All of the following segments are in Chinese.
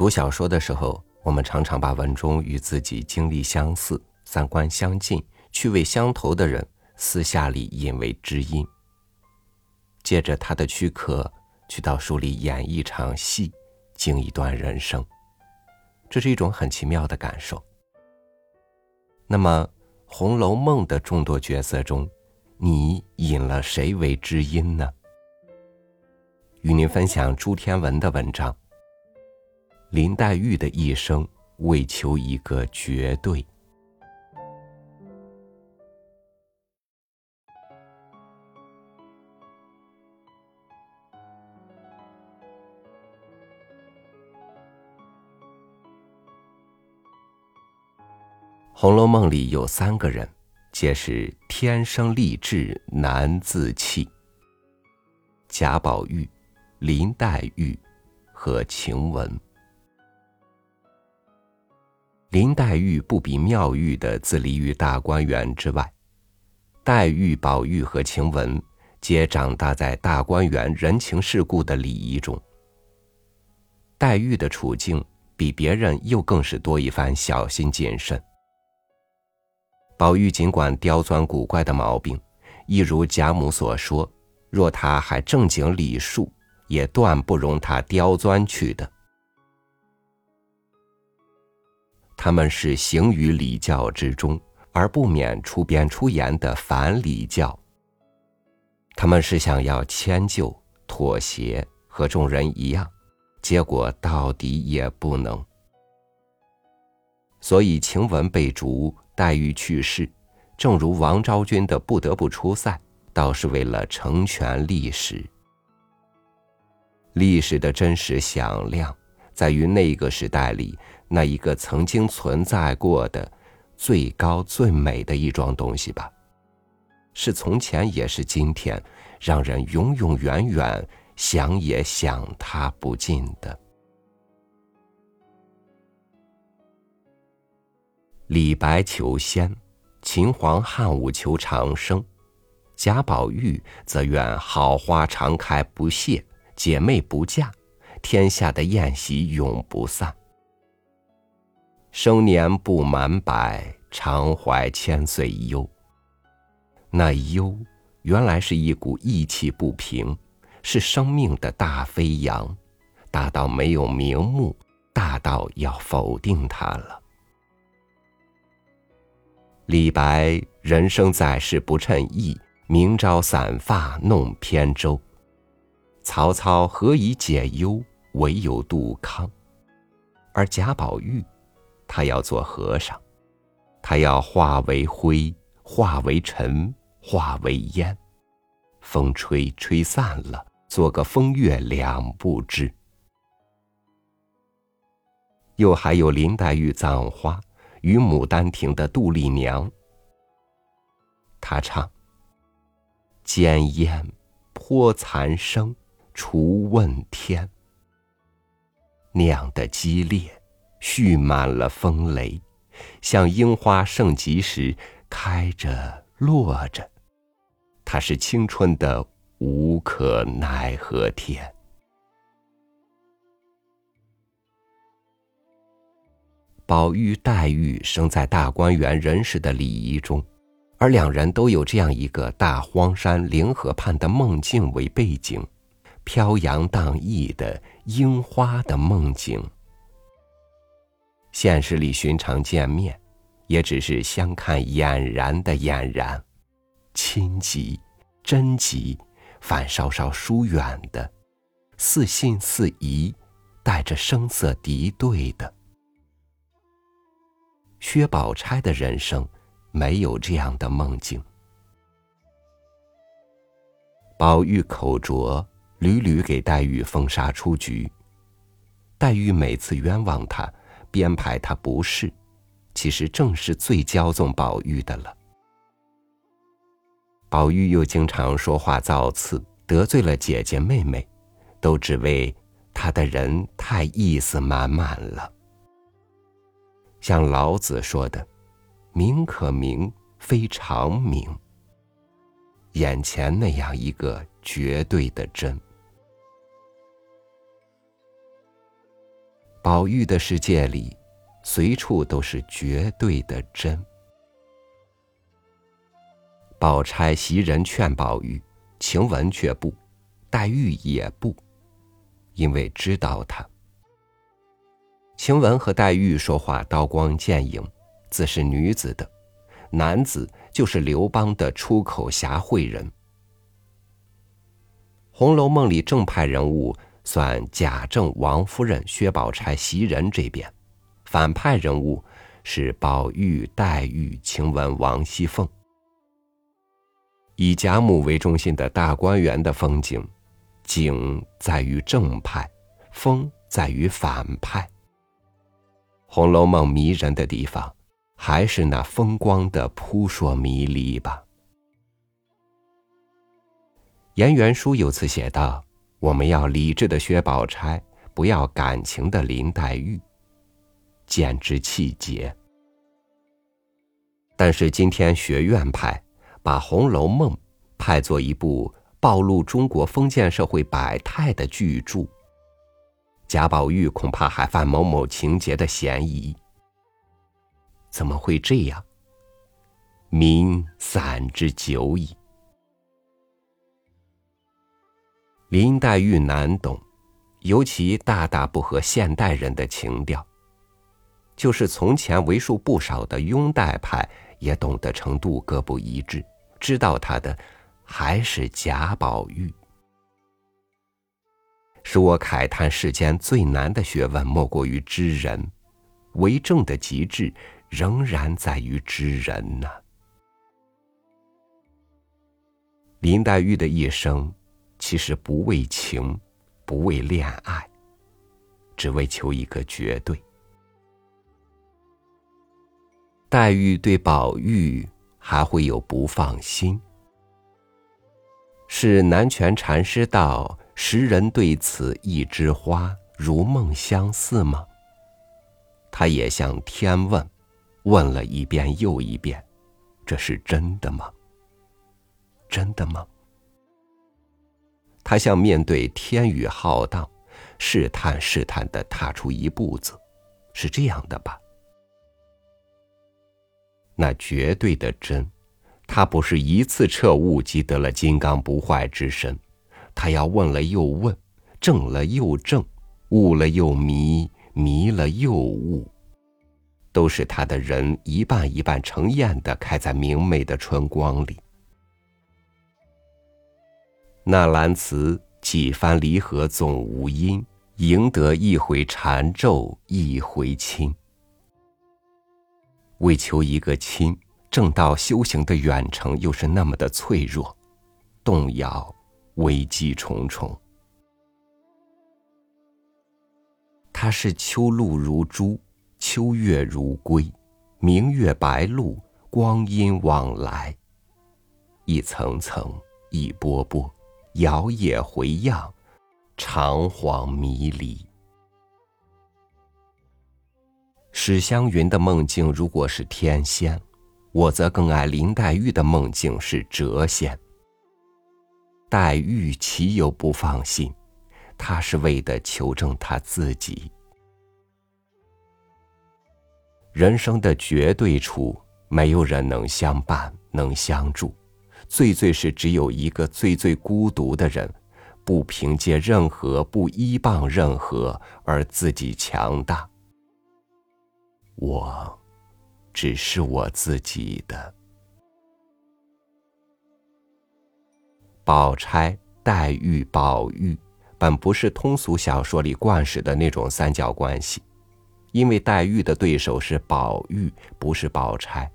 读小说的时候，我们常常把文中与自己经历相似、三观相近、趣味相投的人，私下里引为知音，借着他的躯壳，去到书里演一场戏，经一段人生。这是一种很奇妙的感受。那么，《红楼梦》的众多角色中，你引了谁为知音呢？与您分享朱天文的文章。林黛玉的一生为求一个绝对。《红楼梦》里有三个人，皆是天生丽质难自弃：贾宝玉、林黛玉和晴雯。林黛玉不比妙玉的自立于大观园之外，黛玉、宝玉和晴雯皆长大在大观园人情世故的礼仪中。黛玉的处境比别人又更是多一番小心谨慎。宝玉尽管刁钻古怪的毛病，一如贾母所说，若他还正经礼数，也断不容他刁钻去的。他们是行于礼教之中，而不免出边出言的反礼教。他们是想要迁就、妥协，和众人一样，结果到底也不能。所以晴雯被逐，黛玉去世，正如王昭君的不得不出塞，倒是为了成全历史。历史的真实响亮，在于那个时代里。那一个曾经存在过的最高最美的一桩东西吧，是从前也是今天，让人永永远远想也想它不尽的。李白求仙，秦皇汉武求长生，贾宝玉则愿好花常开不谢，姐妹不嫁，天下的宴席永不散。生年不满百，常怀千岁忧。那忧，原来是一股意气不平，是生命的大飞扬，大到没有名目，大到要否定它了。李白人生在世不称意，明朝散发弄扁舟。曹操何以解忧，唯有杜康。而贾宝玉。他要做和尚，他要化为灰，化为尘，化为烟，风吹吹散了，做个风月两不知。又还有林黛玉葬花与牡丹亭的杜丽娘，他唱：“尖烟泼残生，除问天。”酿的激烈。蓄满了风雷，像樱花盛极时开着落着，它是青春的无可奈何天。宝玉、黛玉生在大观园人世的礼仪中，而两人都有这样一个大荒山灵河畔的梦境为背景，飘扬荡逸的樱花的梦境。现实里寻常见面，也只是相看俨然的俨然，亲极、真极，反稍稍疏远的，似信似疑，带着声色敌对的。薛宝钗的人生没有这样的梦境。宝玉口拙，屡屡给黛玉封杀出局，黛玉每次冤枉他。编排他不是，其实正是最骄纵宝玉的了。宝玉又经常说话造次，得罪了姐姐妹妹，都只为他的人太意思满满了。像老子说的：“名可名，非常名。”眼前那样一个绝对的真。宝玉的世界里，随处都是绝对的真。宝钗袭人劝宝玉，晴雯却不，黛玉也不，因为知道他。晴雯和黛玉说话刀光剑影，自是女子的；男子就是刘邦的出口侠会人。《红楼梦》里正派人物算贾政、王夫人、薛宝钗、袭人这边，反派人物是宝玉、黛玉、晴雯、王熙凤。以贾母为中心的大观园的风景，景在于正派，风在于反派。《红楼梦》迷人的地方，还是那风光的扑朔迷离吧。颜元书有次写道：“我们要理智的薛宝钗，不要感情的林黛玉。”简直气节。但是今天学院派把《红楼梦》派作一部暴露中国封建社会百态的巨著。贾宝玉恐怕还犯某某情节的嫌疑。怎么会这样？民散之久矣。林黛玉难懂，尤其大大不合现代人的情调。就是从前为数不少的拥戴派，也懂得程度各不一致，知道他的还是贾宝玉。使我慨叹世间最难的学问，莫过于知人。为政的极致，仍然在于知人呢。林黛玉的一生，其实不为情，不为恋爱，只为求一个绝对。黛玉对宝玉还会有不放心，是南泉禅师道。时人对此一枝花，如梦相似吗？他也向天问，问了一遍又一遍，这是真的吗？真的吗？他像面对天宇浩荡，试探试探的踏出一步子，是这样的吧？那绝对的真，他不是一次彻悟即得了金刚不坏之身。他要问了又问，正了又正，悟了又迷，迷了又悟，都是他的人一半一半成艳的开在明媚的春光里。那兰词几番离合总无因，赢得一回缠咒一回亲。为求一个亲，正道修行的远程又是那么的脆弱，动摇。危机重重。他是秋露如珠，秋月如归，明月白露，光阴往来，一层层，一波波，摇曳回漾，长恍迷离。史湘云的梦境如果是天仙，我则更爱林黛玉的梦境是谪仙。黛玉岂有不放心？她是为的求证她自己。人生的绝对处，没有人能相伴，能相助。最最是只有一个最最孤独的人，不凭借任何，不依傍任何，而自己强大。我，只是我自己的。宝钗、黛玉、宝玉，本不是通俗小说里惯使的那种三角关系，因为黛玉的对手是宝玉，不是宝钗。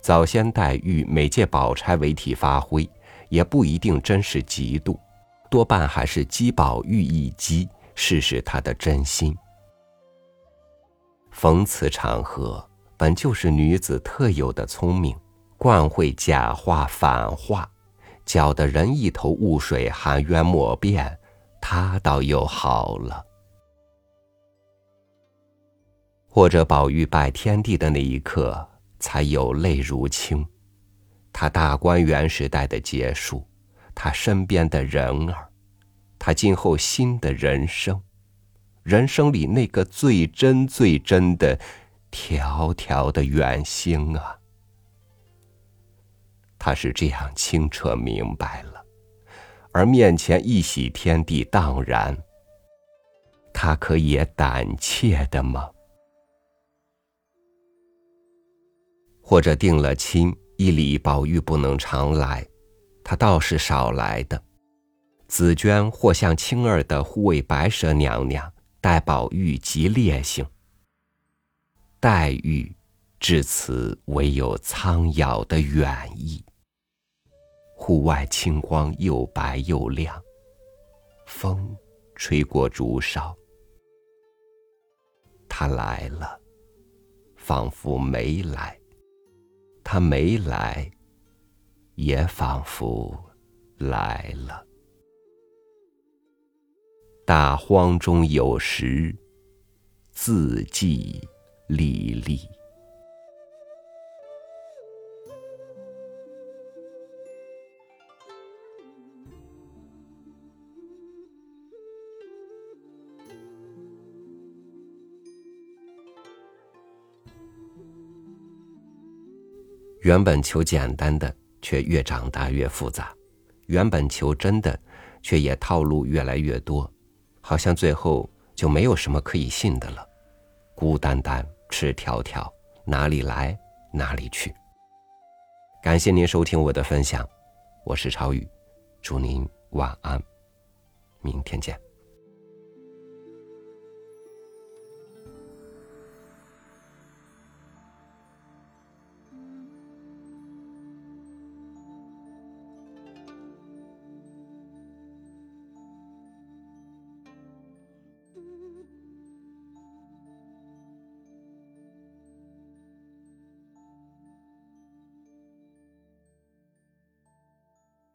早先黛玉每借宝钗为题发挥，也不一定真是嫉妒，多半还是激宝玉一激，试试他的真心。逢此场合，本就是女子特有的聪明，惯会假话反话。搅得人一头雾水，含冤莫辩，他倒又好了。或者宝玉拜天地的那一刻，才有泪如倾。他大观园时代的结束，他身边的人儿，他今后新的人生，人生里那个最真最真的条条的远星啊！他是这样清澈明白了，而面前一洗天地荡然，他可也胆怯的吗？或者定了亲，一礼宝玉不能常来，他倒是少来的。紫娟或像青儿的护卫白蛇娘娘，待宝玉极烈性。黛玉至此唯有苍杳的远意。户外清光又白又亮，风吹过竹梢，他来了，仿佛没来。他没来，也仿佛来了。大荒中有时，字迹历历。原本求简单的，却越长大越复杂；原本求真的，却也套路越来越多，好像最后就没有什么可以信的了。孤单单，赤条条，哪里来哪里去。感谢您收听我的分享，我是超宇，祝您晚安，明天见。